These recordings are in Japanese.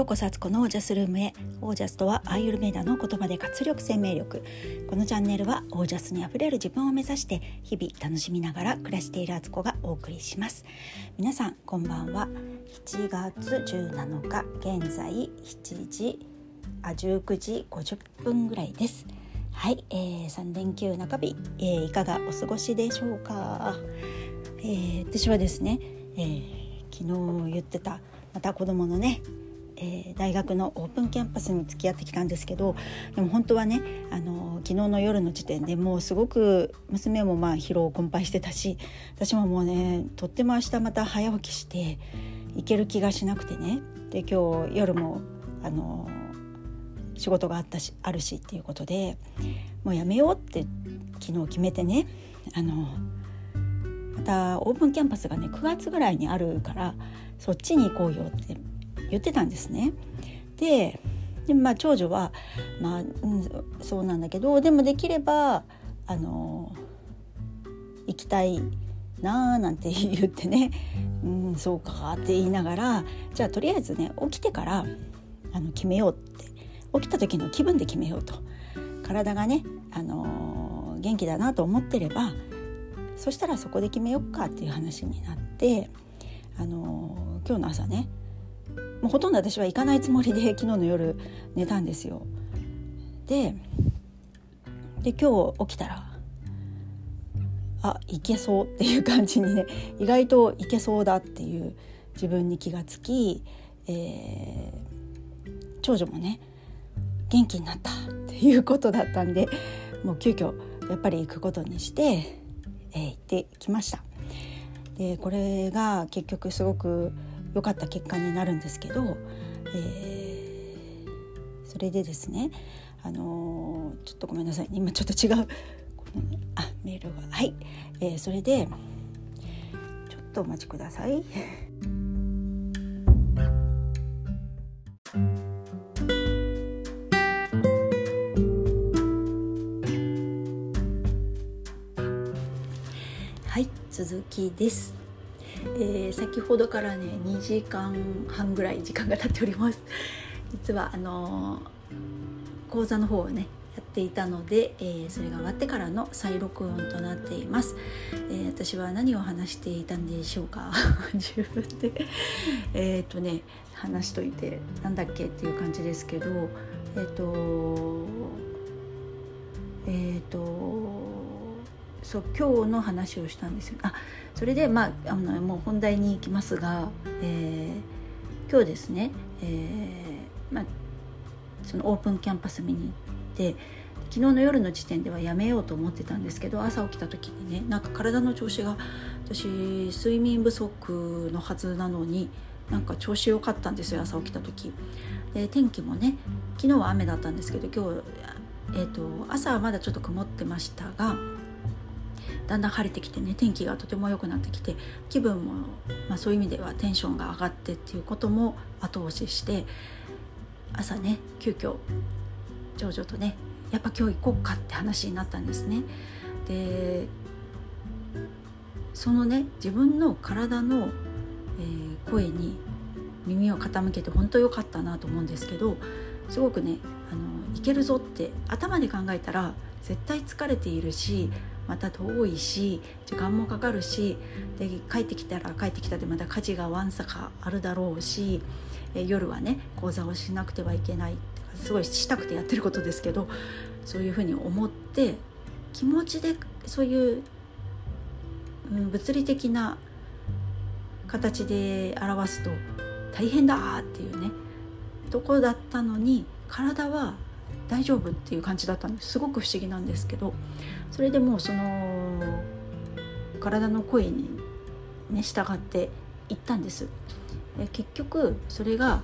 ようこそあつこのオージャスルームへ。オージャスとはアーユルメーダの言葉で活力生命力。このチャンネルはオージャスにあふれる自分を目指して日々楽しみながら暮らしているあつこがお送りします。皆さんこんばんは。7月17日現在7時あ19時50分ぐらいです。はい、えー、3連休中日、えー、いかがお過ごしでしょうか、えー、私はですね、えー、昨日言ってたまた子供のね、えー、大学のオープンキャンパスに付き合ってきたんですけどでも本当はねあの昨日の夜の時点でもうすごく娘もまあ疲労困憊してたし私ももうねとっても明日また早起きして行ける気がしなくてね。で今日夜もあの仕事があったしあるしっていうことでもうやめようって昨日決めてねあのまたオープンキャンパスがね9月ぐらいにあるからそっちに行こうよって言ってたんですね。ででまあ長女は、まあ、うん、そうなんだけどでもできればあの行きたいなあなんて言ってね「うんそうか」って言いながらじゃあとりあえずね起きてからあの決めようって起きた時の気分で決めようと体がね、あの元気だなと思ってればそしたらそこで決めようかっていう話になって、あの今日の朝ねもうほとんど私は行かないつもりで 昨日の夜寝たんですよ。でで今日起きたらあいけそうっていう感じにね 意外といけそうだっていう自分に気がつき、えー、長女もね元気になったっていうことだったんで もう急遽やっぱり行くことにして、えー、行ってきました。でこれが結局すごく良かった結果になるんですけど、えー、それでですねあのー、ちょっとごめんなさい、今ちょっと違う。このあメールが。はい、えー、それでちょっとお待ちください。はい。続きです、えー、先ほどからね2時間半ぐらい時間が経っております。実はあのー、講座の方をねやっていたので、えー、それが終わってからの再録音となっています、えー、私は何を話していたんでしょうか？自分で。えっとね話しといてなんだっけっていう感じですけどえっ、ー、とえっ、とそう今日の話をしたんですよ。あそれでまああのもう本題に行きますが、えー、今日ですね、えーまあ、そのオープンキャンパス見に行って昨日の夜の時点ではやめようと思ってたんですけど朝起きた時にねなんか体の調子が私睡眠不足のはずなのになんか調子良かったんですよ朝起きた時。で天気もね昨日は雨だったんですけど今日、えーと朝はまだちょっと曇ってましたがだんだん晴れてきてね天気がとても良くなってきて気分も、まあ、そういう意味ではテンションが上がってっていうことも後押しして朝ね急遽長女とねやっぱ今日行こうかって話になったんですね。でそのね自分の体の、えー、声に耳を傾けて本当良かったなと思うんですけどすごくねあのいけるぞって頭で考えたら絶対疲れているしまた遠いし時間もかかるしで帰ってきたら帰ってきたでまた家事がわんさかあるだろうしえ夜はね講座をしなくてはいけないすごいしたくてやってることですけどそういうふうに思って気持ちでそういう、うん、物理的な形で表すと大変だっていうねとこだったのに体は大丈夫っていう感じだったんです。すごく不思議なんですけどそれでもうその体の声にね従って行ったんです。え結局それが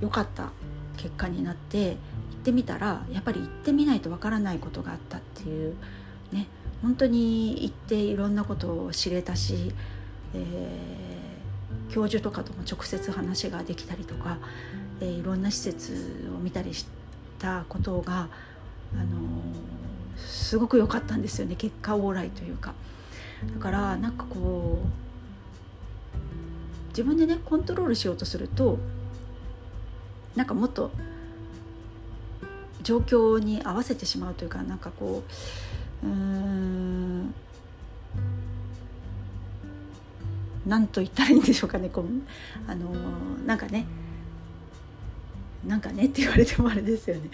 良かった結果になって行ってみたらやっぱり行ってみないとわからないことがあったっていうね。本当に行っていろんなことを知れたし、えー、教授とかとも直接話ができたりとか、えー、いろんな施設を見たりしてたことが、あのー、すごく良かったんですよね結果オーライというか。だからなんかこう自分でねコントロールしようとするとなんかもっと状況に合わせてしまうというかなんかこううーん何と言ったらいいんでしょうかねこうあのなんかねなんかねって言われてもあれですよね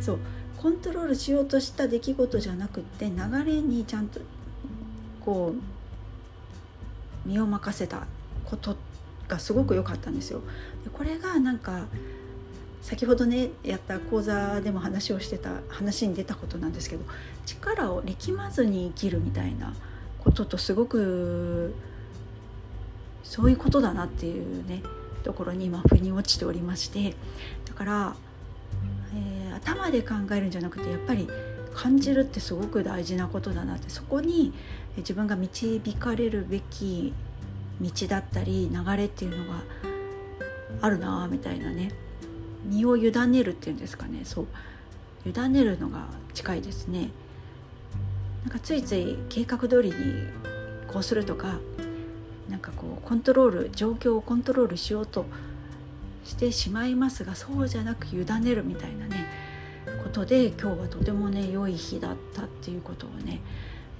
そうコントロールしようとした出来事じゃなくて流れにちゃんとこう身を任せたことがすごく良かったんですよ。でこれがなんか先ほどねやった講座でも話をしてた話に出たことなんですけど力を力まずに生きるみたいなこととすごくそういうことだなっていうねところに今腑に落ちておりましてだから、えー、頭で考えるんじゃなくてやっぱり感じるってすごく大事なことだなってそこに自分が導かれるべき道だったり流れっていうのがあるなみたいなね身を委ねるっていうんですかねそう。委ねるのが近いですね。なんかついつい計画通りにこうするとかなんかこうコントロール状況をコントロールしようとしてしまいますがそうじゃなく委ねるみたいなねことで今日はとてもね良い日だったっていうことをね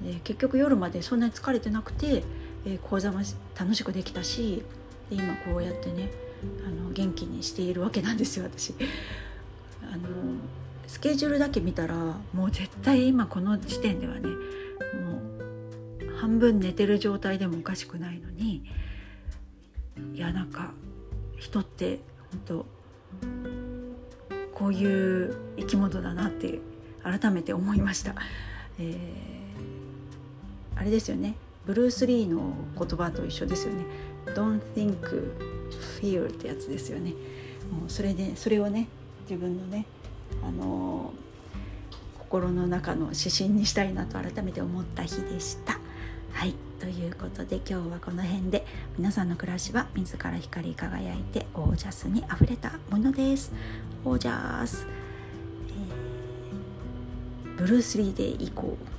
で結局夜までそんなに疲れてなくて、え、講座も楽しくできたしで今こうやってねあの元気にしているわけなんですよ私。あのスケジュールだけ見たらもう絶対今この時点ではねもう半分寝てる状態でもおかしくないのにいやなんか人って本当こういう生き物だなって改めて思いました。えー、あれですよねブルース・リーの言葉と一緒ですよね。Don't think feel ってやつですよねもうそれでそれをね自分のねあの心の中の指針にしたいなと改めて思った日でした。はい。ということで今日はこの辺で皆さんの暮らしは自ら光り輝いてオージャスにあふれたものです。オージャス、えー、ブルース・リーで行こう。